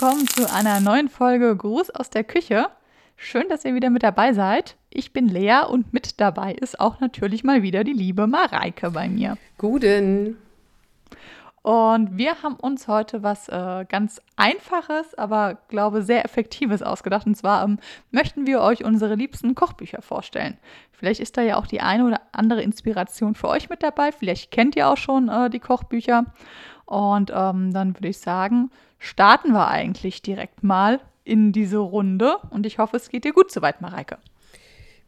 Willkommen zu einer neuen Folge Gruß aus der Küche. Schön, dass ihr wieder mit dabei seid. Ich bin Lea und mit dabei ist auch natürlich mal wieder die liebe Mareike bei mir. Guten. Und wir haben uns heute was äh, ganz Einfaches, aber glaube sehr Effektives ausgedacht. Und zwar ähm, möchten wir euch unsere liebsten Kochbücher vorstellen. Vielleicht ist da ja auch die eine oder andere Inspiration für euch mit dabei. Vielleicht kennt ihr auch schon äh, die Kochbücher. Und ähm, dann würde ich sagen, starten wir eigentlich direkt mal in diese Runde. Und ich hoffe, es geht dir gut soweit, Mareike.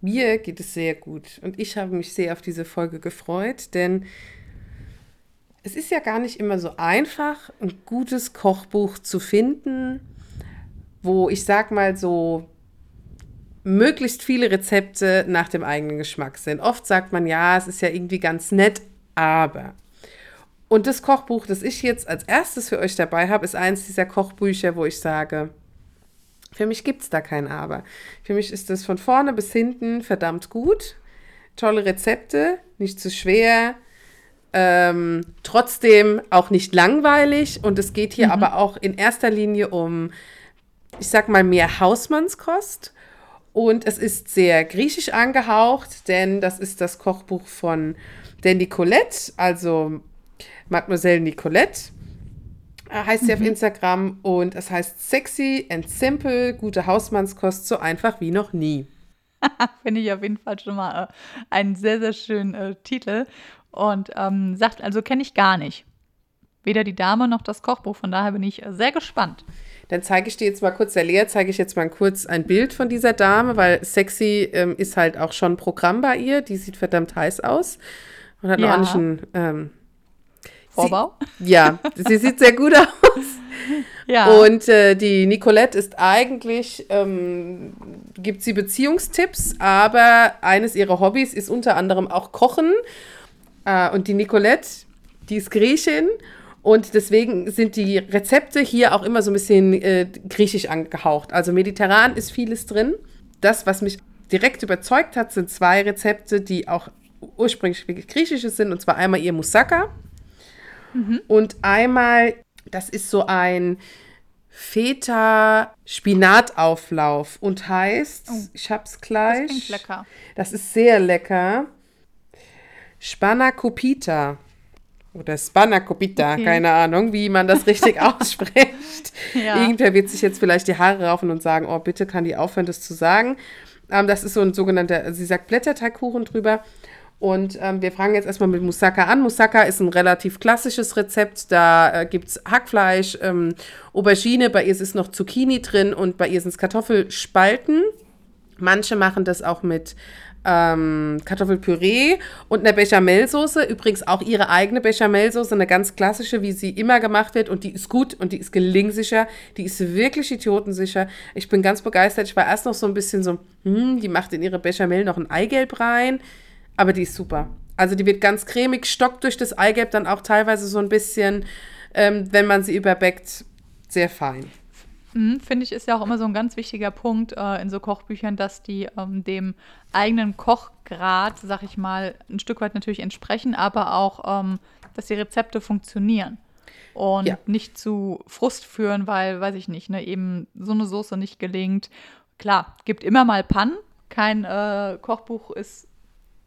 Mir geht es sehr gut. Und ich habe mich sehr auf diese Folge gefreut, denn es ist ja gar nicht immer so einfach, ein gutes Kochbuch zu finden, wo ich sag mal so möglichst viele Rezepte nach dem eigenen Geschmack sind. Oft sagt man ja, es ist ja irgendwie ganz nett, aber. Und das Kochbuch, das ich jetzt als erstes für euch dabei habe, ist eins dieser Kochbücher, wo ich sage, für mich gibt es da kein Aber. Für mich ist das von vorne bis hinten verdammt gut. Tolle Rezepte, nicht zu schwer, ähm, trotzdem auch nicht langweilig und es geht hier mhm. aber auch in erster Linie um, ich sag mal, mehr Hausmannskost. Und es ist sehr griechisch angehaucht, denn das ist das Kochbuch von der Nicolette, also Mademoiselle Nicolette äh, heißt sie mhm. auf Instagram und es heißt sexy and simple, gute Hausmannskost, so einfach wie noch nie. Finde ich auf jeden Fall schon mal äh, einen sehr, sehr schönen äh, Titel und ähm, sagt, also kenne ich gar nicht. Weder die Dame noch das Kochbuch, von daher bin ich sehr gespannt. Dann zeige ich dir jetzt mal kurz, der Lea zeige ich jetzt mal kurz ein Bild von dieser Dame, weil sexy ähm, ist halt auch schon Programm bei ihr. Die sieht verdammt heiß aus und hat ja. noch einen ähm, Vorbau. Sie, ja, sie sieht sehr gut aus. Ja. Und äh, die Nicolette ist eigentlich, ähm, gibt sie Beziehungstipps, aber eines ihrer Hobbys ist unter anderem auch Kochen. Äh, und die Nicolette, die ist Griechin und deswegen sind die Rezepte hier auch immer so ein bisschen äh, griechisch angehaucht. Also mediterran ist vieles drin. Das, was mich direkt überzeugt hat, sind zwei Rezepte, die auch ursprünglich griechische sind. Und zwar einmal ihr Moussaka mhm. und einmal, das ist so ein Feta-Spinatauflauf und heißt, oh, ich hab's gleich. Das klingt lecker. Das ist sehr lecker. Spanakopita. Oder Spanakopita, okay. keine Ahnung, wie man das richtig ausspricht. ja. Irgendwer wird sich jetzt vielleicht die Haare raufen und sagen, oh, bitte kann die aufhören, das zu sagen. Ähm, das ist so ein sogenannter, sie sagt Blätterteigkuchen drüber. Und ähm, wir fangen jetzt erstmal mit Moussaka an. Moussaka ist ein relativ klassisches Rezept. Da äh, gibt es Hackfleisch, ähm, Aubergine, bei ihr ist noch Zucchini drin und bei ihr sind es Kartoffelspalten. Manche machen das auch mit ähm, Kartoffelpüree und einer Bechamelsoße. Übrigens auch ihre eigene Bechamelsoße, eine ganz klassische, wie sie immer gemacht wird. Und die ist gut und die ist gelingsicher. Die ist wirklich idiotensicher. Ich bin ganz begeistert. Ich war erst noch so ein bisschen so, hm, die macht in ihre Bechamel noch ein Eigelb rein. Aber die ist super. Also die wird ganz cremig, stockt durch das Eigelb dann auch teilweise so ein bisschen, ähm, wenn man sie überbäckt, sehr fein. Mhm, Finde ich, ist ja auch immer so ein ganz wichtiger Punkt äh, in so Kochbüchern, dass die ähm, dem eigenen Kochgrad, sag ich mal, ein Stück weit natürlich entsprechen, aber auch, ähm, dass die Rezepte funktionieren und ja. nicht zu Frust führen, weil, weiß ich nicht, ne, eben so eine Soße nicht gelingt. Klar, gibt immer mal Pannen. Kein äh, Kochbuch ist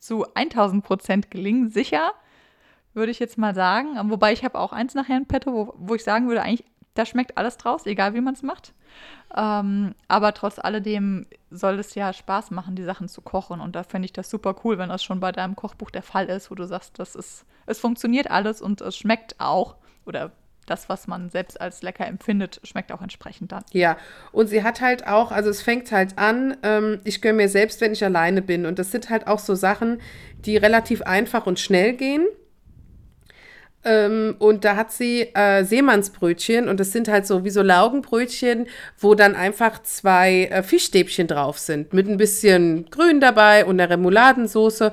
zu 1000 Prozent gelingen, sicher, würde ich jetzt mal sagen. Wobei ich habe auch eins nachher in petto, wo, wo ich sagen würde, eigentlich da schmeckt alles draus, egal wie man es macht. Ähm, aber trotz alledem soll es ja Spaß machen, die Sachen zu kochen. Und da fände ich das super cool, wenn das schon bei deinem Kochbuch der Fall ist, wo du sagst, das ist, es funktioniert alles und es schmeckt auch. Oder das, was man selbst als lecker empfindet, schmeckt auch entsprechend dann. Ja, und sie hat halt auch, also es fängt halt an, ähm, ich gönne mir selbst, wenn ich alleine bin. Und das sind halt auch so Sachen, die relativ einfach und schnell gehen. Ähm, und da hat sie äh, Seemannsbrötchen und das sind halt so wie so Laugenbrötchen, wo dann einfach zwei äh, Fischstäbchen drauf sind mit ein bisschen Grün dabei und einer Remouladensoße.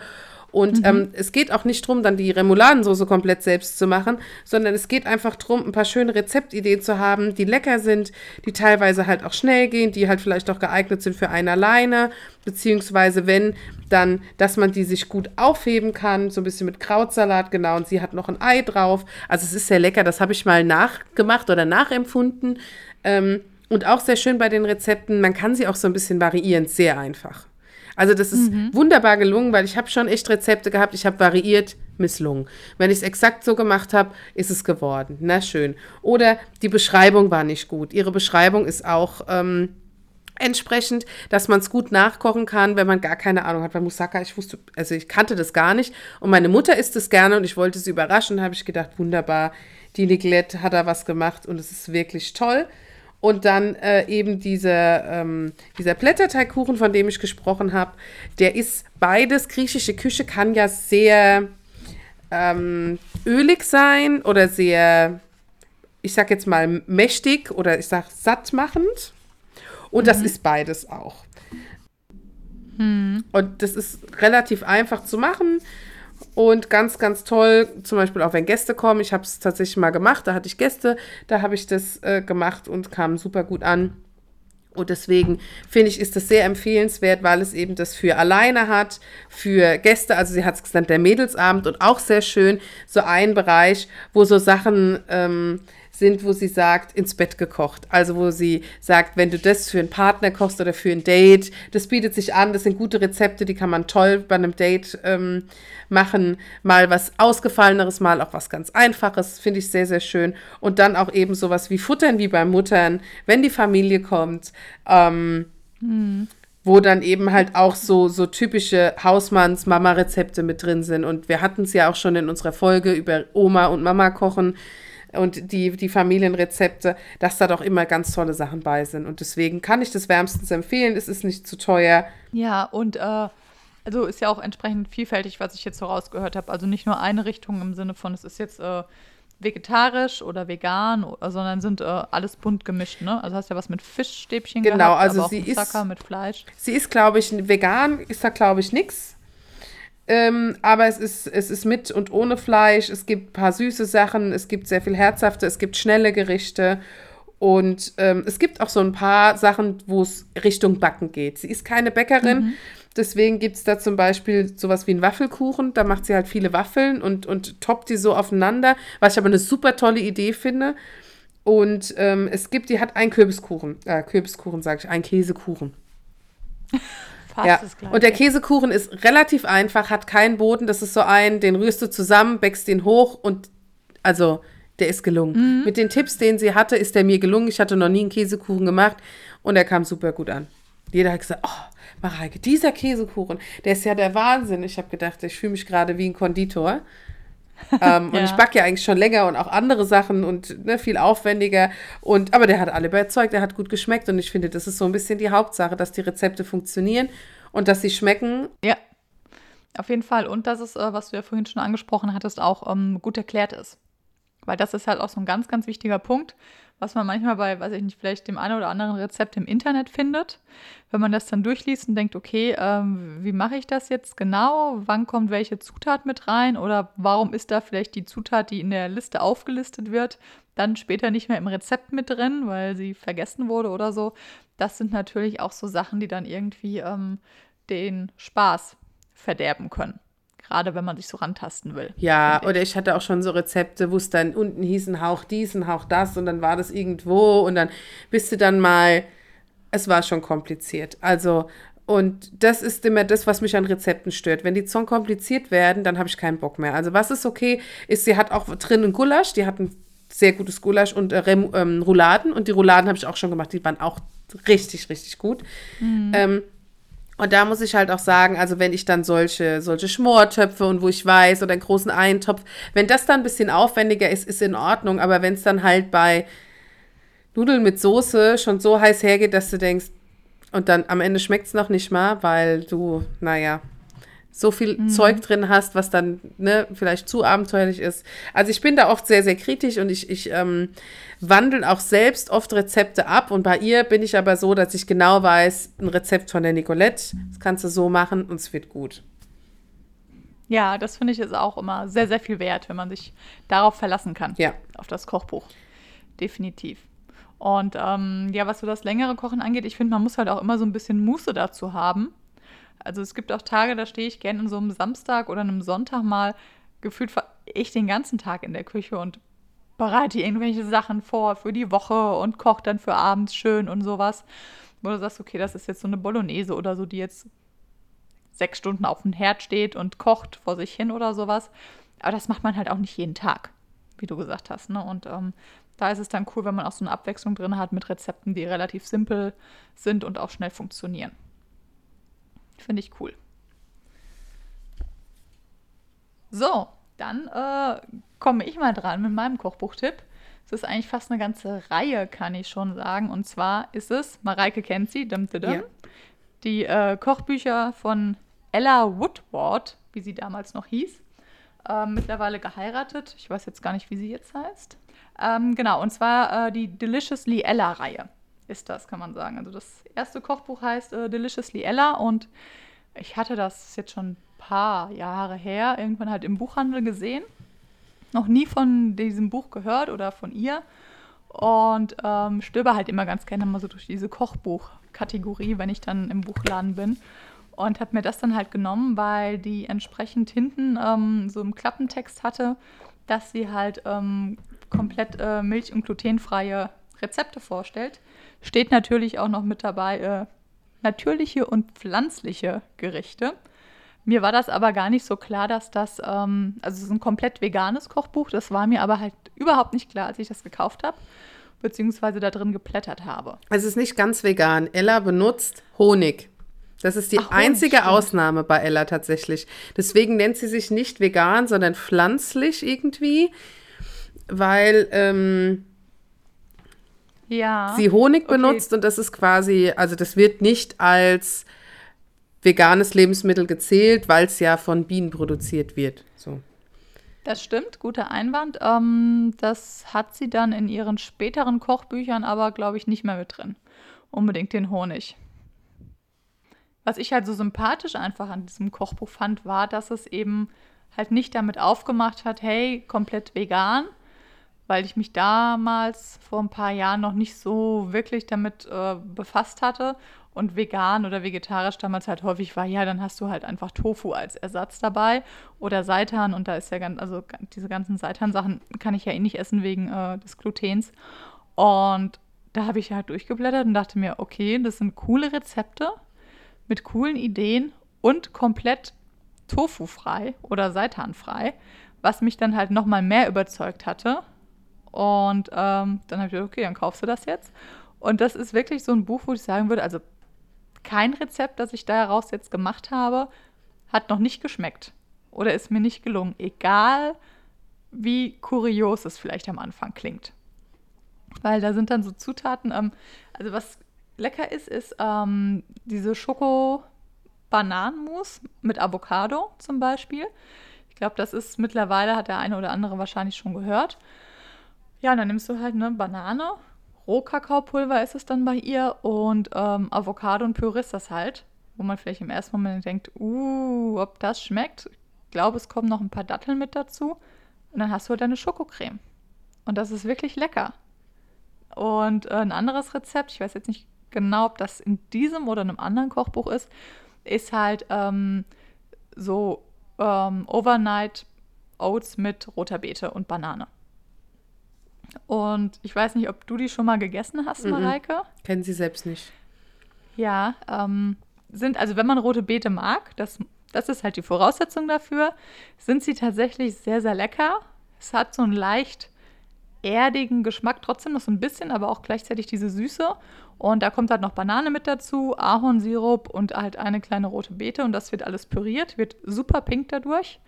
Und mhm. ähm, es geht auch nicht darum, dann die Remouladensoße komplett selbst zu machen, sondern es geht einfach darum, ein paar schöne Rezeptideen zu haben, die lecker sind, die teilweise halt auch schnell gehen, die halt vielleicht auch geeignet sind für einen alleine, beziehungsweise wenn, dann, dass man die sich gut aufheben kann, so ein bisschen mit Krautsalat, genau, und sie hat noch ein Ei drauf. Also es ist sehr lecker, das habe ich mal nachgemacht oder nachempfunden. Ähm, und auch sehr schön bei den Rezepten, man kann sie auch so ein bisschen variieren, sehr einfach. Also das ist mhm. wunderbar gelungen, weil ich habe schon echt Rezepte gehabt, ich habe variiert, misslungen. Wenn ich es exakt so gemacht habe, ist es geworden. Na schön. Oder die Beschreibung war nicht gut. Ihre Beschreibung ist auch ähm, entsprechend, dass man es gut nachkochen kann, wenn man gar keine Ahnung hat. Bei Moussaka, ich wusste, also ich kannte das gar nicht. Und meine Mutter isst es gerne und ich wollte sie überraschen. Da habe ich gedacht, wunderbar, die Nicolette hat da was gemacht und es ist wirklich toll. Und dann äh, eben dieser, ähm, dieser Blätterteigkuchen, von dem ich gesprochen habe, der ist beides. Griechische Küche kann ja sehr ähm, ölig sein oder sehr, ich sag jetzt mal, mächtig oder ich sag sattmachend. Und mhm. das ist beides auch. Mhm. Und das ist relativ einfach zu machen. Und ganz, ganz toll, zum Beispiel auch wenn Gäste kommen. Ich habe es tatsächlich mal gemacht, da hatte ich Gäste, da habe ich das äh, gemacht und kam super gut an. Und deswegen finde ich, ist das sehr empfehlenswert, weil es eben das für alleine hat, für Gäste, also sie hat es genannt, der Mädelsabend und auch sehr schön, so ein Bereich, wo so Sachen ähm, sind, wo sie sagt, ins Bett gekocht. Also wo sie sagt, wenn du das für einen Partner kochst oder für ein Date, das bietet sich an, das sind gute Rezepte, die kann man toll bei einem Date ähm, machen. Mal was Ausgefalleneres, mal auch was ganz Einfaches, finde ich sehr, sehr schön. Und dann auch eben sowas wie Futtern wie bei Muttern, wenn die Familie kommt. Ähm, hm wo dann eben halt auch so, so typische Hausmanns-Mama-Rezepte mit drin sind. Und wir hatten es ja auch schon in unserer Folge über Oma und Mama kochen und die, die Familienrezepte, dass da doch immer ganz tolle Sachen bei sind. Und deswegen kann ich das wärmstens empfehlen. Es ist nicht zu teuer. Ja, und äh, also ist ja auch entsprechend vielfältig, was ich jetzt so rausgehört habe. Also nicht nur eine Richtung im Sinne von, es ist jetzt äh, vegetarisch oder vegan, sondern sind äh, alles bunt gemischt, ne? Also hast ja was mit Fischstäbchen genau, gehabt, also sie ist mit Fleisch. Sie ist, glaube ich, vegan, ist da, glaube ich, nichts. Ähm, aber es ist, es ist mit und ohne Fleisch. Es gibt ein paar süße Sachen, es gibt sehr viel herzhafte, es gibt schnelle Gerichte. Und ähm, es gibt auch so ein paar Sachen, wo es Richtung Backen geht. Sie ist keine Bäckerin, mhm. deswegen gibt es da zum Beispiel sowas wie einen Waffelkuchen. Da macht sie halt viele Waffeln und, und toppt die so aufeinander, was ich aber eine super tolle Idee finde. Und ähm, es gibt, die hat einen Kürbiskuchen, äh, Kürbiskuchen sage ich, einen Käsekuchen. Fast ja. das Gleiche. Und der Käsekuchen ist relativ einfach, hat keinen Boden. Das ist so ein, den rührst du zusammen, bäckst den hoch und also der ist gelungen. Mhm. Mit den Tipps, den sie hatte, ist der mir gelungen. Ich hatte noch nie einen Käsekuchen gemacht und er kam super gut an. Jeder hat gesagt, oh, Mareike, dieser Käsekuchen, der ist ja der Wahnsinn. Ich habe gedacht, ich fühle mich gerade wie ein Konditor. ähm, ja. Und ich backe ja eigentlich schon länger und auch andere Sachen und ne, viel aufwendiger. Und, aber der hat alle überzeugt, der hat gut geschmeckt. Und ich finde, das ist so ein bisschen die Hauptsache, dass die Rezepte funktionieren und dass sie schmecken. Ja, auf jeden Fall. Und dass es, äh, was du ja vorhin schon angesprochen hattest, auch ähm, gut erklärt ist. Weil das ist halt auch so ein ganz, ganz wichtiger Punkt was man manchmal bei, weiß ich nicht, vielleicht dem einen oder anderen Rezept im Internet findet. Wenn man das dann durchliest und denkt, okay, ähm, wie mache ich das jetzt genau? Wann kommt welche Zutat mit rein? Oder warum ist da vielleicht die Zutat, die in der Liste aufgelistet wird, dann später nicht mehr im Rezept mit drin, weil sie vergessen wurde oder so? Das sind natürlich auch so Sachen, die dann irgendwie ähm, den Spaß verderben können gerade wenn man sich so rantasten will. Ja, oder ich hatte auch schon so Rezepte, wo es dann unten hieß ein Hauch dies, ein Hauch das und dann war das irgendwo und dann bist du dann mal, es war schon kompliziert. Also, und das ist immer das, was mich an Rezepten stört. Wenn die zu kompliziert werden, dann habe ich keinen Bock mehr. Also, was ist okay, ist, sie hat auch drin ein Gulasch, die hat ein sehr gutes Gulasch und äh, ähm, Rouladen und die Rouladen habe ich auch schon gemacht, die waren auch richtig, richtig gut. Mhm. Ähm, und da muss ich halt auch sagen, also wenn ich dann solche, solche Schmortöpfe und wo ich weiß oder einen großen Eintopf, wenn das dann ein bisschen aufwendiger ist, ist in Ordnung. Aber wenn es dann halt bei Nudeln mit Soße schon so heiß hergeht, dass du denkst, und dann am Ende schmeckt es noch nicht mal, weil du, naja, so viel mhm. Zeug drin hast, was dann ne, vielleicht zu abenteuerlich ist. Also ich bin da oft sehr, sehr kritisch und ich, ich ähm, wandle auch selbst oft Rezepte ab. Und bei ihr bin ich aber so, dass ich genau weiß, ein Rezept von der Nicolette, das kannst du so machen und es wird gut. Ja, das finde ich ist auch immer sehr, sehr viel wert, wenn man sich darauf verlassen kann. Ja. Auf das Kochbuch. Definitiv. Und ähm, ja, was so das längere Kochen angeht, ich finde, man muss halt auch immer so ein bisschen Muße dazu haben. Also es gibt auch Tage, da stehe ich gerne an so einem Samstag oder einem Sonntag mal gefühlt ich den ganzen Tag in der Küche und bereite irgendwelche Sachen vor für die Woche und koche dann für abends schön und sowas. Wo du sagst, okay, das ist jetzt so eine Bolognese oder so, die jetzt sechs Stunden auf dem Herd steht und kocht vor sich hin oder sowas. Aber das macht man halt auch nicht jeden Tag, wie du gesagt hast. Ne? Und ähm, da ist es dann cool, wenn man auch so eine Abwechslung drin hat mit Rezepten, die relativ simpel sind und auch schnell funktionieren. Finde ich cool. So, dann äh, komme ich mal dran mit meinem Kochbuchtipp. Es ist eigentlich fast eine ganze Reihe, kann ich schon sagen. Und zwar ist es, Mareike kennt sie, dim, dim, dim, ja. die äh, Kochbücher von Ella Woodward, wie sie damals noch hieß. Äh, mittlerweile geheiratet. Ich weiß jetzt gar nicht, wie sie jetzt heißt. Ähm, genau, und zwar äh, die Deliciously Ella-Reihe ist das, kann man sagen. Also das erste Kochbuch heißt äh, Deliciously Ella und ich hatte das jetzt schon ein paar Jahre her, irgendwann halt im Buchhandel gesehen. Noch nie von diesem Buch gehört oder von ihr. Und ähm, stöber halt immer ganz gerne mal so durch diese Kochbuch-Kategorie, wenn ich dann im Buchladen bin. Und habe mir das dann halt genommen, weil die entsprechend hinten ähm, so im Klappentext hatte, dass sie halt ähm, komplett äh, milch- und glutenfreie Rezepte vorstellt. Steht natürlich auch noch mit dabei äh, natürliche und pflanzliche Gerichte. Mir war das aber gar nicht so klar, dass das, ähm, also es ist ein komplett veganes Kochbuch, das war mir aber halt überhaupt nicht klar, als ich das gekauft habe, beziehungsweise da drin geplättert habe. Es ist nicht ganz vegan. Ella benutzt Honig. Das ist die Ach, einzige Honig, Ausnahme bei Ella tatsächlich. Deswegen nennt sie sich nicht vegan, sondern pflanzlich irgendwie, weil ähm, ja. sie Honig okay. benutzt und das ist quasi, also das wird nicht als veganes Lebensmittel gezählt, weil es ja von Bienen produziert wird. So. Das stimmt, guter Einwand. Ähm, das hat sie dann in ihren späteren Kochbüchern aber, glaube ich, nicht mehr mit drin. Unbedingt den Honig. Was ich halt so sympathisch einfach an diesem Kochbuch fand, war, dass es eben halt nicht damit aufgemacht hat, hey, komplett vegan, weil ich mich damals vor ein paar Jahren noch nicht so wirklich damit äh, befasst hatte und vegan oder vegetarisch damals halt häufig war, ja, dann hast du halt einfach Tofu als Ersatz dabei oder Seitan und da ist ja ganz, also diese ganzen Seitan-Sachen kann ich ja eh nicht essen wegen äh, des Glutens. Und da habe ich halt durchgeblättert und dachte mir, okay, das sind coole Rezepte mit coolen Ideen und komplett tofu-frei oder seitanfrei, was mich dann halt nochmal mehr überzeugt hatte. Und ähm, dann habe ich gedacht, okay, dann kaufst du das jetzt. Und das ist wirklich so ein Buch, wo ich sagen würde, also kein Rezept, das ich daraus jetzt gemacht habe, hat noch nicht geschmeckt oder ist mir nicht gelungen, egal wie kurios es vielleicht am Anfang klingt. Weil da sind dann so Zutaten, ähm, also was lecker ist, ist ähm, diese Schoko-Bananenmus mit Avocado zum Beispiel. Ich glaube, das ist mittlerweile, hat der eine oder andere wahrscheinlich schon gehört. Ja, und dann nimmst du halt eine Banane, Rohkakaopulver ist es dann bei ihr und ähm, Avocado und Püree ist das halt, wo man vielleicht im ersten Moment denkt, uh, ob das schmeckt. Ich glaube, es kommen noch ein paar Datteln mit dazu und dann hast du halt deine Schokocreme. Und das ist wirklich lecker. Und äh, ein anderes Rezept, ich weiß jetzt nicht genau, ob das in diesem oder einem anderen Kochbuch ist, ist halt ähm, so ähm, Overnight Oats mit roter Beete und Banane. Und ich weiß nicht, ob du die schon mal gegessen hast, Mareike. Mm Kennen sie selbst nicht. Ja, ähm, sind, also wenn man rote Beete mag, das, das ist halt die Voraussetzung dafür, sind sie tatsächlich sehr, sehr lecker. Es hat so einen leicht erdigen Geschmack, trotzdem noch so ein bisschen, aber auch gleichzeitig diese Süße. Und da kommt halt noch Banane mit dazu, Ahornsirup und halt eine kleine rote Beete und das wird alles püriert, wird super pink dadurch.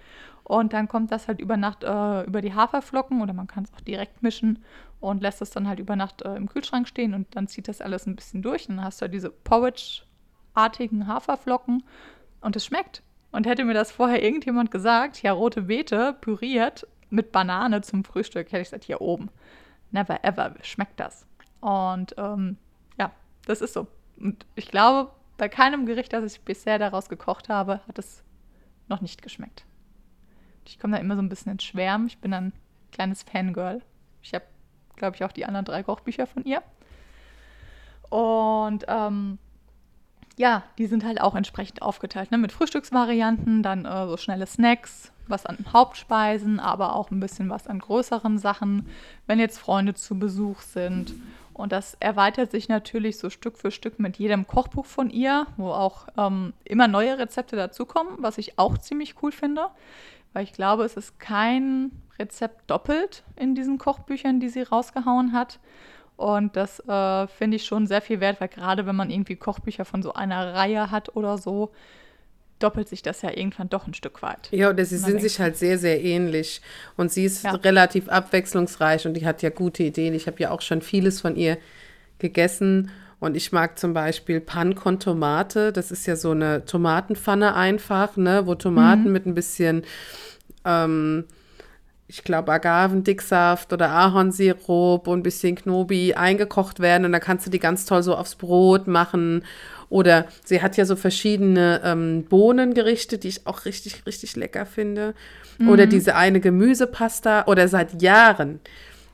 Und dann kommt das halt über Nacht äh, über die Haferflocken oder man kann es auch direkt mischen und lässt es dann halt über Nacht äh, im Kühlschrank stehen und dann zieht das alles ein bisschen durch. Und dann hast du halt diese Porridge-artigen Haferflocken und es schmeckt. Und hätte mir das vorher irgendjemand gesagt, ja, rote Beete püriert mit Banane zum Frühstück, hätte ich gesagt, hier oben. Never ever schmeckt das. Und ähm, ja, das ist so. Und ich glaube, bei keinem Gericht, das ich bisher daraus gekocht habe, hat es noch nicht geschmeckt. Ich komme da immer so ein bisschen ins Schwärmen. Ich bin ein kleines Fangirl. Ich habe, glaube ich, auch die anderen drei Kochbücher von ihr. Und ähm, ja, die sind halt auch entsprechend aufgeteilt, ne? mit Frühstücksvarianten, dann äh, so schnelle Snacks, was an Hauptspeisen, aber auch ein bisschen was an größeren Sachen, wenn jetzt Freunde zu Besuch sind. Und das erweitert sich natürlich so Stück für Stück mit jedem Kochbuch von ihr, wo auch ähm, immer neue Rezepte dazukommen, was ich auch ziemlich cool finde, weil ich glaube, es ist kein Rezept doppelt in diesen Kochbüchern, die sie rausgehauen hat. Und das äh, finde ich schon sehr viel wert, weil gerade wenn man irgendwie Kochbücher von so einer Reihe hat oder so, doppelt sich das ja irgendwann doch ein Stück weit. Ja, oder sie sind sich halt sehr, sehr ähnlich. Und sie ist ja. relativ abwechslungsreich und die hat ja gute Ideen. Ich habe ja auch schon vieles von ihr gegessen. Und ich mag zum Beispiel Pan con Tomate. Das ist ja so eine Tomatenpfanne einfach, ne, wo Tomaten mhm. mit ein bisschen ähm, ich glaube, Agavendicksaft oder Ahornsirup und ein bisschen Knobi eingekocht werden und dann kannst du die ganz toll so aufs Brot machen. Oder sie hat ja so verschiedene ähm, Bohnengerichte, die ich auch richtig, richtig lecker finde. Mhm. Oder diese eine Gemüsepasta. Oder seit Jahren,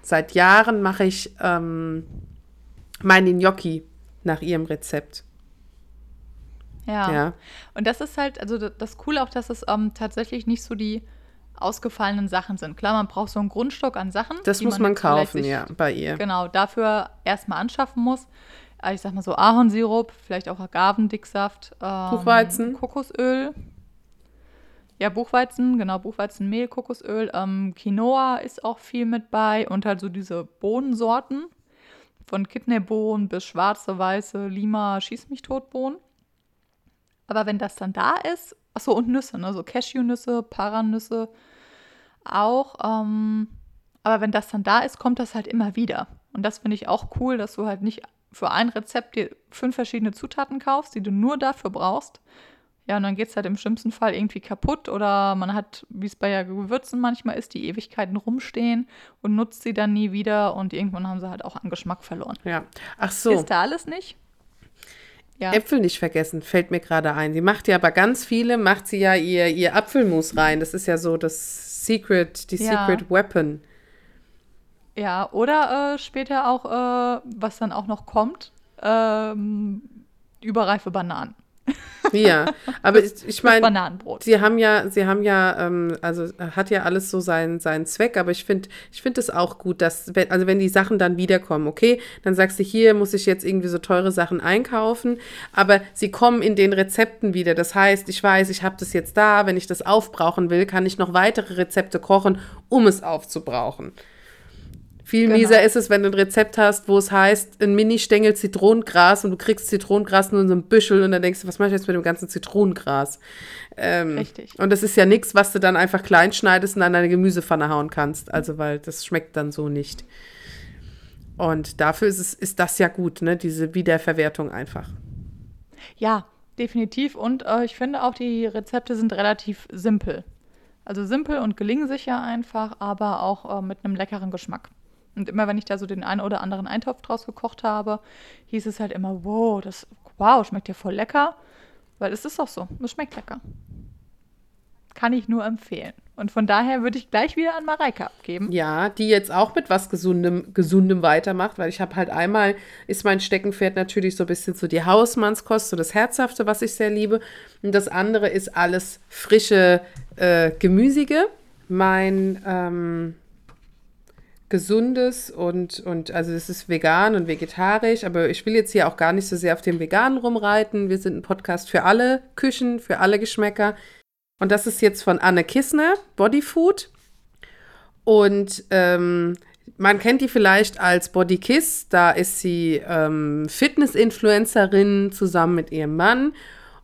seit Jahren mache ich ähm, meine Gnocchi nach ihrem Rezept. Ja. ja. Und das ist halt, also das Coole auch, dass es ähm, tatsächlich nicht so die ausgefallenen Sachen sind. Klar, man braucht so einen Grundstock an Sachen. Das muss man, man kaufen, sich, ja, bei ihr. Genau, dafür erstmal anschaffen muss. Äh, ich sag mal so Ahornsirup, vielleicht auch Agavendicksaft, ähm, Buchweizen, Kokosöl. Ja, Buchweizen, genau, Buchweizenmehl, Kokosöl. Ähm, Quinoa ist auch viel mit bei und halt so diese Bohnensorten. Von Kidneybohnen bis schwarze, weiße, Lima, Schieß mich tot Bohnen. Aber wenn das dann da ist, achso, und Nüsse, ne? so Cashewnüsse, Paranüsse auch. Ähm, aber wenn das dann da ist, kommt das halt immer wieder. Und das finde ich auch cool, dass du halt nicht für ein Rezept dir fünf verschiedene Zutaten kaufst, die du nur dafür brauchst. Ja, und dann geht es halt im schlimmsten Fall irgendwie kaputt oder man hat, wie es bei ja Gewürzen manchmal ist, die Ewigkeiten rumstehen und nutzt sie dann nie wieder und irgendwann haben sie halt auch an Geschmack verloren. Ja, ach so. Ist da alles nicht? Ja. Äpfel nicht vergessen, fällt mir gerade ein. Sie macht ja aber ganz viele, macht sie ja ihr, ihr Apfelmus rein. Das ist ja so das Secret, die ja. Secret Weapon. Ja, oder äh, später auch, äh, was dann auch noch kommt, ähm, überreife Bananen. Ja, aber ich, ich meine. Sie haben ja, sie haben ja, ähm, also hat ja alles so seinen, seinen Zweck, aber ich finde, ich finde es auch gut, dass, wenn, also wenn die Sachen dann wiederkommen, okay, dann sagst du, hier muss ich jetzt irgendwie so teure Sachen einkaufen, aber sie kommen in den Rezepten wieder. Das heißt, ich weiß, ich habe das jetzt da, wenn ich das aufbrauchen will, kann ich noch weitere Rezepte kochen, um es aufzubrauchen. Viel genau. mieser ist es, wenn du ein Rezept hast, wo es heißt, ein Mini-Stängel Zitronengras und du kriegst Zitronengras nur in so einem Büschel und dann denkst du, was mache ich jetzt mit dem ganzen Zitronengras? Ähm, Richtig. Und das ist ja nichts, was du dann einfach klein schneidest und an deine Gemüsepfanne hauen kannst. Also, weil das schmeckt dann so nicht. Und dafür ist, es, ist das ja gut, ne? Diese Wiederverwertung einfach. Ja, definitiv. Und äh, ich finde auch, die Rezepte sind relativ simpel. Also simpel und gelingen sicher einfach, aber auch äh, mit einem leckeren Geschmack. Und immer wenn ich da so den einen oder anderen Eintopf draus gekocht habe, hieß es halt immer, wow, das, wow, schmeckt ja voll lecker. Weil es ist auch so, es schmeckt lecker. Kann ich nur empfehlen. Und von daher würde ich gleich wieder an Mareike abgeben. Ja, die jetzt auch mit was Gesundem, Gesundem weitermacht, weil ich habe halt einmal, ist mein Steckenpferd natürlich so ein bisschen so die Hausmannskost, so das Herzhafte, was ich sehr liebe. Und das andere ist alles frische, äh, gemüsige. Mein, ähm, gesundes und, und also es ist vegan und vegetarisch, aber ich will jetzt hier auch gar nicht so sehr auf dem Veganen rumreiten. Wir sind ein Podcast für alle Küchen, für alle Geschmäcker. Und das ist jetzt von Anne Kissner, Bodyfood. Und ähm, man kennt die vielleicht als Body Kiss. Da ist sie ähm, Fitness-Influencerin zusammen mit ihrem Mann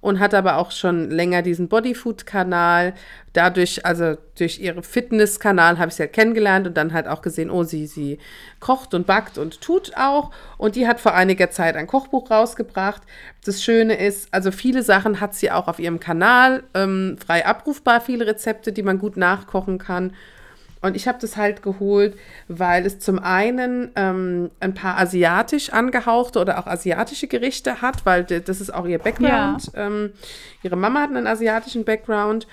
und hat aber auch schon länger diesen Bodyfood-Kanal. Dadurch, also durch ihren Fitness-Kanal habe ich sie halt kennengelernt und dann halt auch gesehen, oh, sie, sie kocht und backt und tut auch. Und die hat vor einiger Zeit ein Kochbuch rausgebracht. Das Schöne ist, also viele Sachen hat sie auch auf ihrem Kanal ähm, frei abrufbar, viele Rezepte, die man gut nachkochen kann. Und ich habe das halt geholt, weil es zum einen ähm, ein paar asiatisch angehauchte oder auch asiatische Gerichte hat, weil das ist auch ihr Background. Ja. Ähm, ihre Mama hat einen asiatischen Background.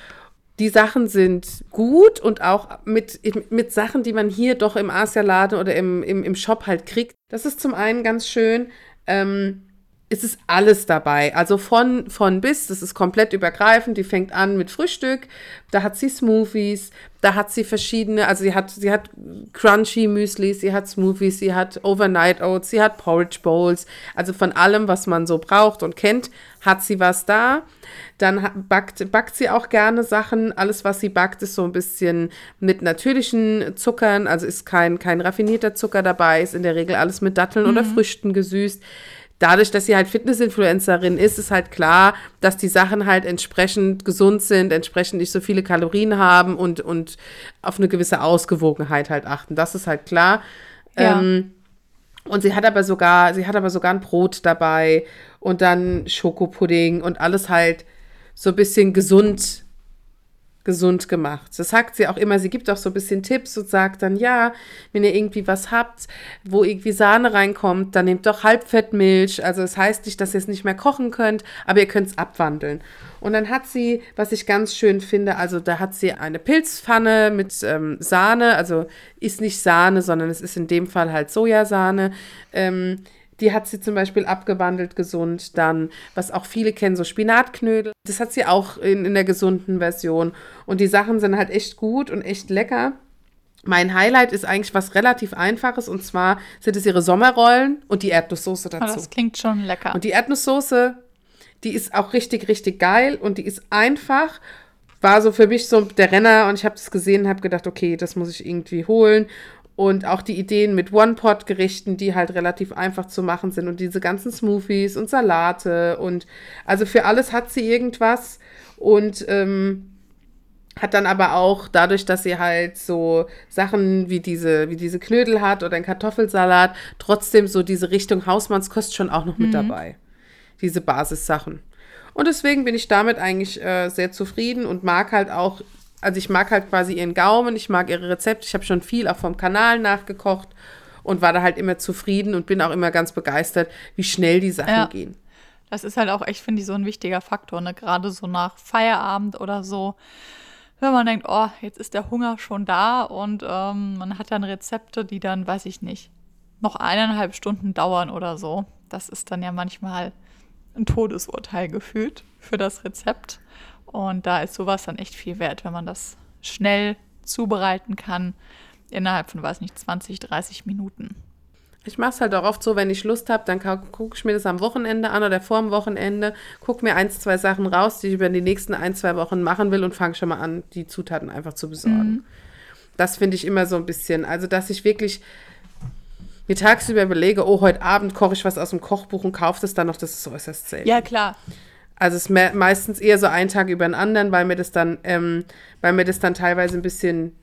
die Sachen sind gut und auch mit, mit Sachen, die man hier doch im Asialaden oder im, im, im Shop halt kriegt. Das ist zum einen ganz schön. Ähm, es ist alles dabei. Also von, von bis, das ist komplett übergreifend. Die fängt an mit Frühstück, da hat sie Smoothies, da hat sie verschiedene, also sie hat, sie hat Crunchy Müsli, sie hat Smoothies, sie hat Overnight Oats, sie hat Porridge Bowls. Also von allem, was man so braucht und kennt, hat sie was da. Dann backt, backt sie auch gerne Sachen. Alles, was sie backt, ist so ein bisschen mit natürlichen Zuckern, also ist kein, kein raffinierter Zucker dabei, ist in der Regel alles mit Datteln mhm. oder Früchten gesüßt dadurch, dass sie halt Fitness-Influencerin ist, ist halt klar, dass die Sachen halt entsprechend gesund sind, entsprechend nicht so viele Kalorien haben und, und auf eine gewisse Ausgewogenheit halt achten. Das ist halt klar. Ja. Ähm, und sie hat aber sogar, sie hat aber sogar ein Brot dabei und dann Schokopudding und alles halt so ein bisschen gesund gesund gemacht. Das sagt sie auch immer. Sie gibt auch so ein bisschen Tipps und sagt dann, ja, wenn ihr irgendwie was habt, wo irgendwie Sahne reinkommt, dann nehmt doch Halbfettmilch. Also es das heißt nicht, dass ihr es nicht mehr kochen könnt, aber ihr könnt es abwandeln. Und dann hat sie, was ich ganz schön finde, also da hat sie eine Pilzpfanne mit ähm, Sahne, also ist nicht Sahne, sondern es ist in dem Fall halt Sojasahne. Ähm, die hat sie zum Beispiel abgewandelt gesund. Dann, was auch viele kennen, so Spinatknödel. Das hat sie auch in, in der gesunden Version. Und die Sachen sind halt echt gut und echt lecker. Mein Highlight ist eigentlich was relativ Einfaches und zwar sind es ihre Sommerrollen und die Erdnusssoße dazu. Oh, das klingt schon lecker. Und die Erdnusssoße, die ist auch richtig, richtig geil und die ist einfach. War so für mich so der Renner und ich habe das gesehen und habe gedacht, okay, das muss ich irgendwie holen. Und auch die Ideen mit One-Pot-Gerichten, die halt relativ einfach zu machen sind. Und diese ganzen Smoothies und Salate. Und also für alles hat sie irgendwas. Und ähm, hat dann aber auch dadurch, dass sie halt so Sachen wie diese, wie diese Knödel hat oder ein Kartoffelsalat, trotzdem so diese Richtung Hausmannskost schon auch noch mit mhm. dabei. Diese Basissachen. Und deswegen bin ich damit eigentlich äh, sehr zufrieden und mag halt auch also ich mag halt quasi ihren Gaumen, ich mag ihre Rezepte. Ich habe schon viel auch vom Kanal nachgekocht und war da halt immer zufrieden und bin auch immer ganz begeistert, wie schnell die Sachen ja. gehen. Das ist halt auch echt, finde ich, so ein wichtiger Faktor, ne? Gerade so nach Feierabend oder so. Wenn man denkt, oh, jetzt ist der Hunger schon da und ähm, man hat dann Rezepte, die dann, weiß ich nicht, noch eineinhalb Stunden dauern oder so. Das ist dann ja manchmal ein Todesurteil gefühlt für das Rezept. Und da ist sowas dann echt viel wert, wenn man das schnell zubereiten kann, innerhalb von, weiß nicht, 20, 30 Minuten. Ich mache es halt auch oft so, wenn ich Lust habe, dann gucke ich mir das am Wochenende an oder vor dem Wochenende, gucke mir ein, zwei Sachen raus, die ich über die nächsten ein, zwei Wochen machen will und fange schon mal an, die Zutaten einfach zu besorgen. Mhm. Das finde ich immer so ein bisschen, also dass ich wirklich mir tagsüber überlege, oh, heute Abend koche ich was aus dem Kochbuch und kaufe das dann noch, das ist so äußerst selten. Ja, klar. Also es ist meistens eher so ein Tag über den anderen, weil mir das dann, ähm, weil mir das dann teilweise ein bisschen,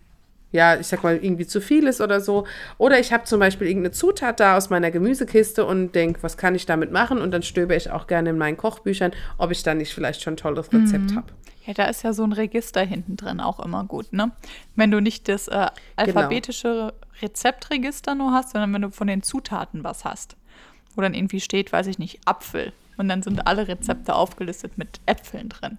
ja, ich sag mal, irgendwie zu viel ist oder so. Oder ich habe zum Beispiel irgendeine Zutat da aus meiner Gemüsekiste und denke, was kann ich damit machen? Und dann stöbe ich auch gerne in meinen Kochbüchern, ob ich da nicht vielleicht schon ein tolles Rezept mhm. habe. Ja, da ist ja so ein Register hinten drin auch immer gut, ne? Wenn du nicht das äh, genau. alphabetische genau. Rezeptregister nur hast, sondern wenn du von den Zutaten was hast. Wo dann irgendwie steht, weiß ich nicht, Apfel und dann sind alle Rezepte aufgelistet mit Äpfeln drin.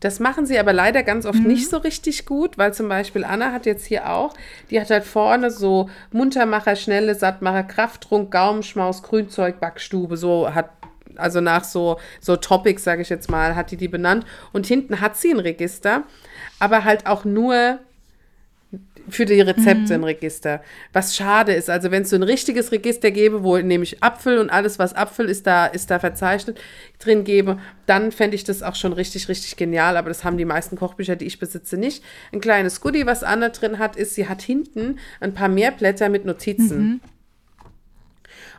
Das machen sie aber leider ganz oft mhm. nicht so richtig gut, weil zum Beispiel Anna hat jetzt hier auch, die hat halt vorne so Muntermacher, Schnelle, Sattmacher, Krafttrunk, Gaumenschmaus, Grünzeug, Backstube, so hat also nach so, so Topics, sage ich jetzt mal, hat die die benannt. Und hinten hat sie ein Register, aber halt auch nur für die Rezepte mhm. ein Register. Was schade ist, also wenn es so ein richtiges Register gäbe, wo nämlich Apfel und alles, was Apfel ist, da ist da verzeichnet drin gäbe, dann fände ich das auch schon richtig, richtig genial. Aber das haben die meisten Kochbücher, die ich besitze, nicht. Ein kleines Goodie, was Anna drin hat, ist, sie hat hinten ein paar Mehrblätter mit Notizen. Mhm.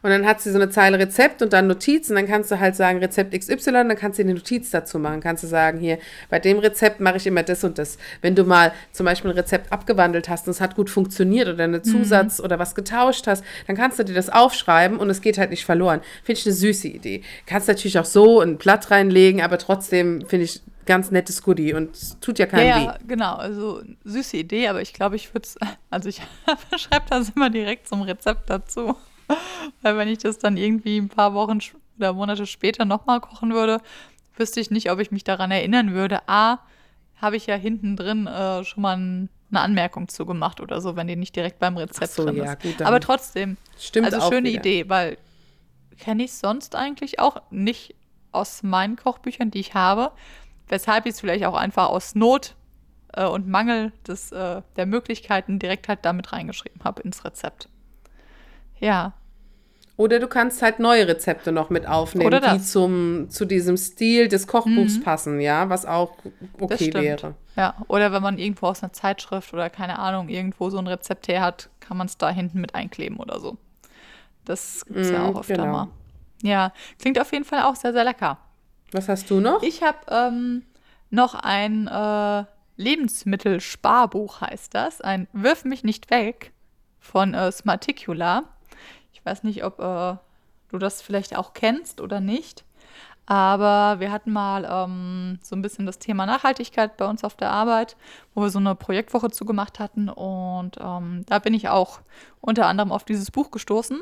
Und dann hat sie so eine Zeile Rezept und dann Notiz und dann kannst du halt sagen Rezept XY, dann kannst du eine Notiz dazu machen. Kannst du sagen, hier, bei dem Rezept mache ich immer das und das. Wenn du mal zum Beispiel ein Rezept abgewandelt hast und es hat gut funktioniert oder einen Zusatz mhm. oder was getauscht hast, dann kannst du dir das aufschreiben und es geht halt nicht verloren. Finde ich eine süße Idee. Kannst natürlich auch so ein Blatt reinlegen, aber trotzdem finde ich ganz nettes Goodie und tut ja keinem ja, weh. Ja, genau. Also süße Idee, aber ich glaube, ich würde es, also ich schreibe das immer direkt zum Rezept dazu. Weil wenn ich das dann irgendwie ein paar Wochen oder Monate später nochmal kochen würde, wüsste ich nicht, ob ich mich daran erinnern würde. A, habe ich ja hinten drin äh, schon mal ein, eine Anmerkung zu gemacht oder so, wenn die nicht direkt beim Rezept so, drin ja, ist. gut, Aber trotzdem, Stimmt also auch schöne wieder. Idee, weil kenne ich sonst eigentlich auch nicht aus meinen Kochbüchern, die ich habe, weshalb ich es vielleicht auch einfach aus Not äh, und Mangel des, äh, der Möglichkeiten direkt halt damit reingeschrieben habe ins Rezept. Ja, Oder du kannst halt neue Rezepte noch mit aufnehmen, die. Mhm. zum, zu diesem Stil des Kochbuchs passen, ja, was auch okay wäre. Ja, oder wenn man irgendwo aus einer Zeitschrift oder keine Ahnung, irgendwo so ein Rezept her hat, kann man es da hinten mit einkleben oder so. Das gibt es ja Mhm, auch öfter genau. mal. Ja, klingt auf jeden Fall auch sehr, sehr lecker. Was hast du noch? Ich habe ähm, noch ein äh, Lebensmittelsparbuch, heißt das. Ein Wirf mich nicht weg von äh, Smarticula. Ich weiß nicht, ob äh, du das vielleicht auch kennst oder nicht. Aber wir hatten mal ähm, so ein bisschen das Thema Nachhaltigkeit bei uns auf der Arbeit, wo wir so eine Projektwoche zugemacht hatten. Und ähm, da bin ich auch unter anderem auf dieses Buch gestoßen.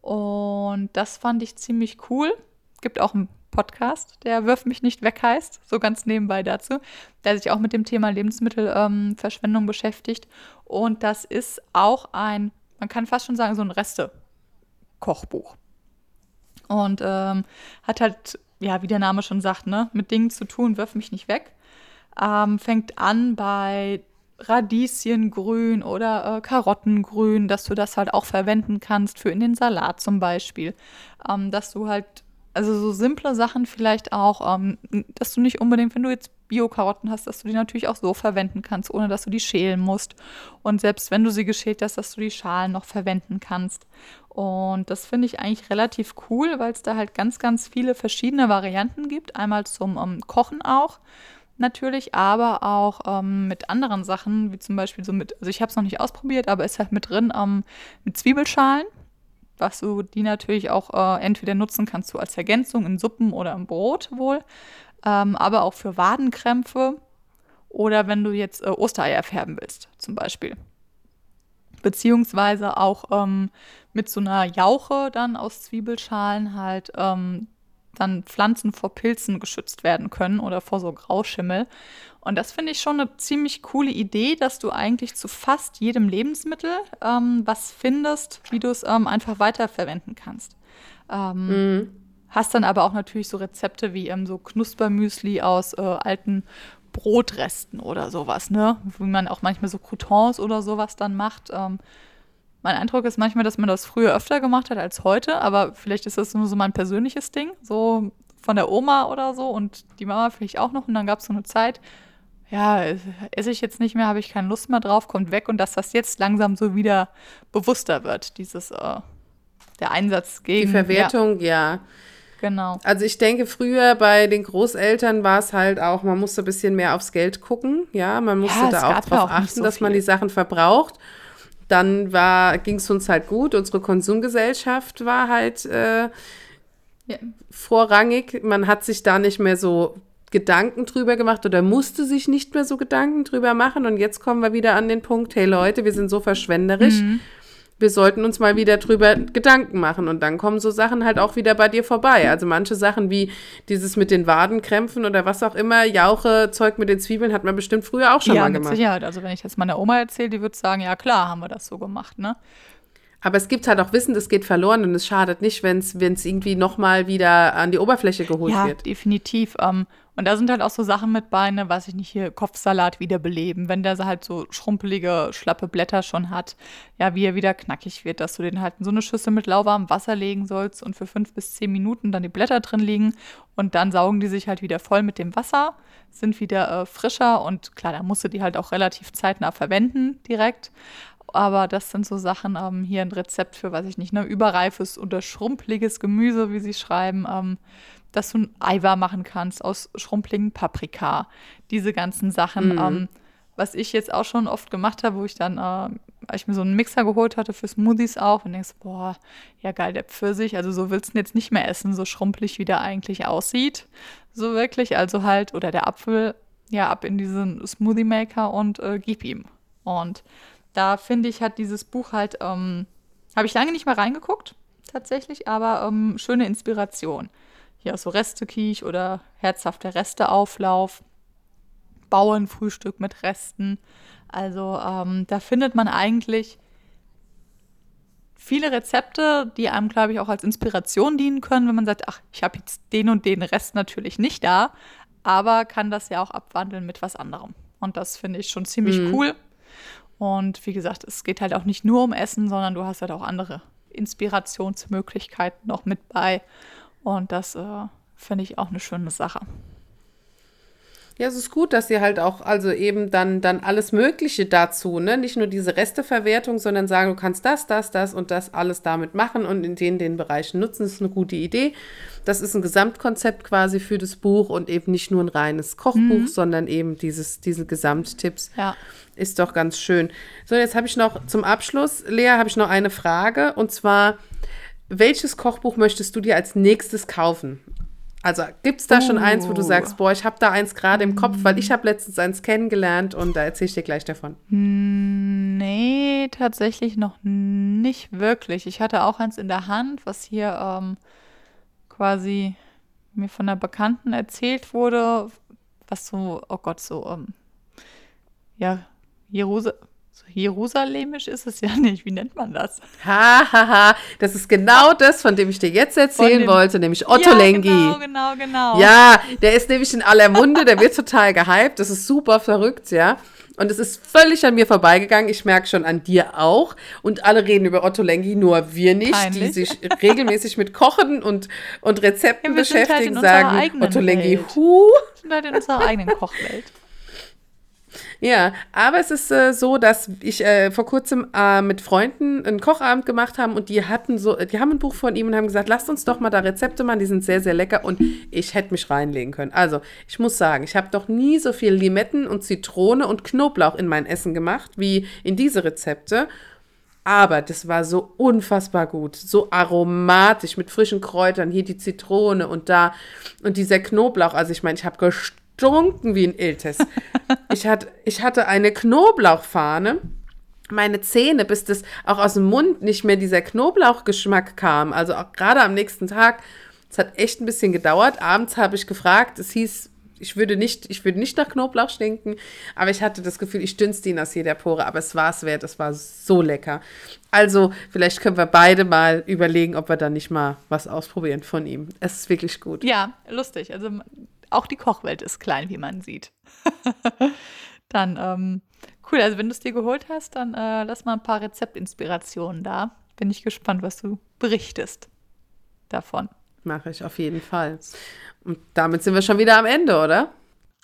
Und das fand ich ziemlich cool. Gibt auch einen Podcast, der Wirf mich nicht weg heißt, so ganz nebenbei dazu, der sich auch mit dem Thema Lebensmittelverschwendung ähm, beschäftigt. Und das ist auch ein, man kann fast schon sagen, so ein Reste-Kochbuch. Und ähm, hat halt, ja, wie der Name schon sagt, ne, mit Dingen zu tun, wirf mich nicht weg. Ähm, fängt an bei Radieschengrün oder äh, Karottengrün, dass du das halt auch verwenden kannst für in den Salat zum Beispiel. Ähm, dass du halt, also so simple Sachen vielleicht auch, ähm, dass du nicht unbedingt, wenn du jetzt Bio-Karotten hast, dass du die natürlich auch so verwenden kannst, ohne dass du die schälen musst. Und selbst wenn du sie geschält hast, dass du die Schalen noch verwenden kannst. Und das finde ich eigentlich relativ cool, weil es da halt ganz, ganz viele verschiedene Varianten gibt. Einmal zum ähm, Kochen auch natürlich, aber auch ähm, mit anderen Sachen, wie zum Beispiel so mit, also ich habe es noch nicht ausprobiert, aber ist halt mit drin ähm, mit Zwiebelschalen, was du die natürlich auch äh, entweder nutzen kannst du als Ergänzung in Suppen oder im Brot wohl, ähm, aber auch für Wadenkrämpfe oder wenn du jetzt äh, Ostereier färben willst zum Beispiel. Beziehungsweise auch ähm, mit so einer Jauche dann aus Zwiebelschalen halt ähm, dann Pflanzen vor Pilzen geschützt werden können oder vor so Grauschimmel. Und das finde ich schon eine ziemlich coole Idee, dass du eigentlich zu fast jedem Lebensmittel ähm, was findest, wie du es ähm, einfach weiterverwenden kannst. Ähm, Mhm. Hast dann aber auch natürlich so Rezepte wie ähm, so Knuspermüsli aus äh, alten Brotresten oder sowas, ne? Wie man auch manchmal so Croutons oder sowas dann macht. Ähm, mein Eindruck ist manchmal, dass man das früher öfter gemacht hat als heute, aber vielleicht ist das nur so mein persönliches Ding, so von der Oma oder so und die Mama vielleicht auch noch. Und dann gab es so eine Zeit, ja, esse ich jetzt nicht mehr, habe ich keine Lust mehr drauf, kommt weg und dass das jetzt langsam so wieder bewusster wird, dieses, äh, der Einsatz Die gegen. Verwertung, ja. Ja, genau. Also ich denke, früher bei den Großeltern war es halt auch, man musste ein bisschen mehr aufs Geld gucken, ja, man musste Ja, da auch drauf auch achten, so dass man die Sachen verbraucht. Dann ging es uns halt gut, unsere Konsumgesellschaft war halt äh, Ja. vorrangig. Man hat sich da nicht mehr so Gedanken drüber gemacht oder musste sich nicht mehr so Gedanken drüber machen. Und jetzt kommen wir wieder an den Punkt, hey Leute, wir sind so verschwenderisch. Mhm. Wir sollten uns mal wieder drüber Gedanken machen. Und dann kommen so Sachen halt auch wieder bei dir vorbei. Also manche Sachen wie dieses mit den Wadenkrämpfen oder was auch immer, Jauche, Zeug mit den Zwiebeln, hat man bestimmt früher auch schon ja, mal mit gemacht. Sicherheit. Also wenn ich jetzt meiner Oma erzähle, die würde sagen, ja klar, haben wir das so gemacht, ne? Aber es gibt halt auch Wissen, das geht verloren und es schadet nicht, wenn es irgendwie nochmal wieder an die Oberfläche geholt Ja, wird. definitiv. Ähm, und da sind halt auch so Sachen mit bei, ne, weiß ich nicht, hier Kopfsalat wiederbeleben, wenn der halt so schrumpelige, schlappe Blätter schon hat, ja, wie er wieder knackig wird, dass du den halt in so eine Schüssel mit lauwarmem Wasser legen sollst und für fünf bis zehn Minuten dann die Blätter drin liegen und dann saugen die sich halt wieder voll mit dem Wasser, sind wieder äh, frischer und klar, da musst du die halt auch relativ zeitnah verwenden direkt. Aber das sind so Sachen, ähm, hier ein Rezept für, weiß ich nicht, ne, überreifes oder schrumpeliges Gemüse, wie sie schreiben, ähm, dass du ein Eiweiß machen kannst aus schrumpeligen Paprika. Diese ganzen Sachen, ähm, was ich jetzt auch schon oft gemacht habe, wo ich dann, äh, als ich mir so einen Mixer geholt hatte für Smoothies auch und denkst, boah, ja geil, der Pfirsich, also so willst du ihn jetzt nicht mehr essen, so schrumpelig wie der eigentlich aussieht. So wirklich, also halt, oder der Apfel, ja, ab in diesen Smoothie Maker und äh, gib ihm. Und da finde ich, hat dieses Buch halt, ähm, habe ich lange nicht mehr reingeguckt, tatsächlich, aber ähm, schöne Inspiration. Hier auch so Restekiech oder herzhafter Resteauflauf. Bauernfrühstück mit Resten. Also ähm, da findet man eigentlich viele Rezepte, die einem, glaube ich, auch als Inspiration dienen können, wenn man sagt, ach, ich habe jetzt den und den Rest natürlich nicht da, aber kann das ja auch abwandeln mit was anderem. Und das finde ich schon ziemlich mhm. cool. Und wie gesagt, es geht halt auch nicht nur um Essen, sondern du hast halt auch andere Inspirationsmöglichkeiten noch mit bei. Und das äh, finde ich auch eine schöne Sache. Ja, es ist gut, dass sie halt auch, also eben dann, dann alles Mögliche dazu, ne? Nicht nur diese Resteverwertung, sondern sagen, du kannst das, das, das und das alles damit machen und in den, den Bereichen nutzen. Das ist eine gute Idee. Das ist ein Gesamtkonzept quasi für das Buch und eben nicht nur ein reines Kochbuch, mhm. sondern eben dieses, diese Gesamttipps. Ja. Ist doch ganz schön. So, jetzt habe ich noch zum Abschluss, Lea, habe ich noch eine Frage und zwar, welches Kochbuch möchtest du dir als nächstes kaufen? Also gibt es da uh. schon eins, wo du sagst, boah, ich habe da eins gerade im Kopf, weil ich habe letztens eins kennengelernt und da erzähle ich dir gleich davon. Nee, tatsächlich noch nicht wirklich. Ich hatte auch eins in der Hand, was hier ähm, quasi mir von einer Bekannten erzählt wurde, was so, oh Gott, so, ähm, ja, Jerusalem Jerusalemisch ist es ja nicht. Wie nennt man das? Hahaha, ha, ha. das ist genau das, von dem ich dir jetzt erzählen wollte, nämlich Otto ja, Lengi. Genau, genau, genau. Ja, der ist nämlich in aller Munde, der wird total gehypt. Das ist super verrückt, ja. Und es ist völlig an mir vorbeigegangen. Ich merke schon an dir auch. Und alle reden über Otto Lengi, nur wir nicht, Peinlich. die sich regelmäßig mit Kochen und, und Rezepten ja, beschäftigen, halt sagen Otto Lengi, hu. Wir sind halt in unserer eigenen Kochwelt. Ja, aber es ist äh, so, dass ich äh, vor kurzem äh, mit Freunden einen Kochabend gemacht haben und die hatten so, die haben ein Buch von ihm und haben gesagt, lasst uns doch mal da Rezepte machen, die sind sehr, sehr lecker und ich hätte mich reinlegen können. Also, ich muss sagen, ich habe doch nie so viel Limetten und Zitrone und Knoblauch in mein Essen gemacht, wie in diese Rezepte. Aber das war so unfassbar gut, so aromatisch mit frischen Kräutern, hier die Zitrone und da und dieser Knoblauch. Also ich meine, ich habe gestorben gestunken wie ein Iltes. ich, hatte, ich hatte eine Knoblauchfahne. Meine Zähne, bis das auch aus dem Mund nicht mehr dieser Knoblauchgeschmack kam. Also auch gerade am nächsten Tag. Es hat echt ein bisschen gedauert. Abends habe ich gefragt. Es hieß, ich würde nicht, ich würde nicht nach Knoblauch stinken, aber ich hatte das Gefühl, ich dünste ihn aus jeder Pore, aber es war es wert, es war so lecker. Also, vielleicht können wir beide mal überlegen, ob wir da nicht mal was ausprobieren von ihm. Es ist wirklich gut. Ja, lustig. Also auch die Kochwelt ist klein, wie man sieht. dann, ähm, cool. Also, wenn du es dir geholt hast, dann äh, lass mal ein paar Rezeptinspirationen da. Bin ich gespannt, was du berichtest davon. Mache ich auf jeden Fall. Und damit sind wir schon wieder am Ende, oder?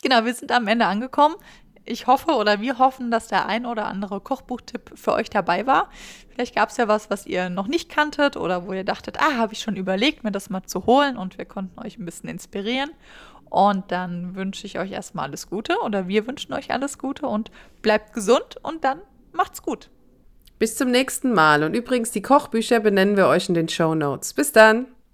Genau, wir sind am Ende angekommen. Ich hoffe oder wir hoffen, dass der ein oder andere Kochbuchtipp für euch dabei war. Vielleicht gab es ja was, was ihr noch nicht kanntet oder wo ihr dachtet, ah, habe ich schon überlegt, mir das mal zu holen und wir konnten euch ein bisschen inspirieren. Und dann wünsche ich euch erstmal alles Gute oder wir wünschen euch alles Gute und bleibt gesund und dann macht's gut. Bis zum nächsten Mal. Und übrigens, die Kochbücher benennen wir euch in den Show Notes. Bis dann.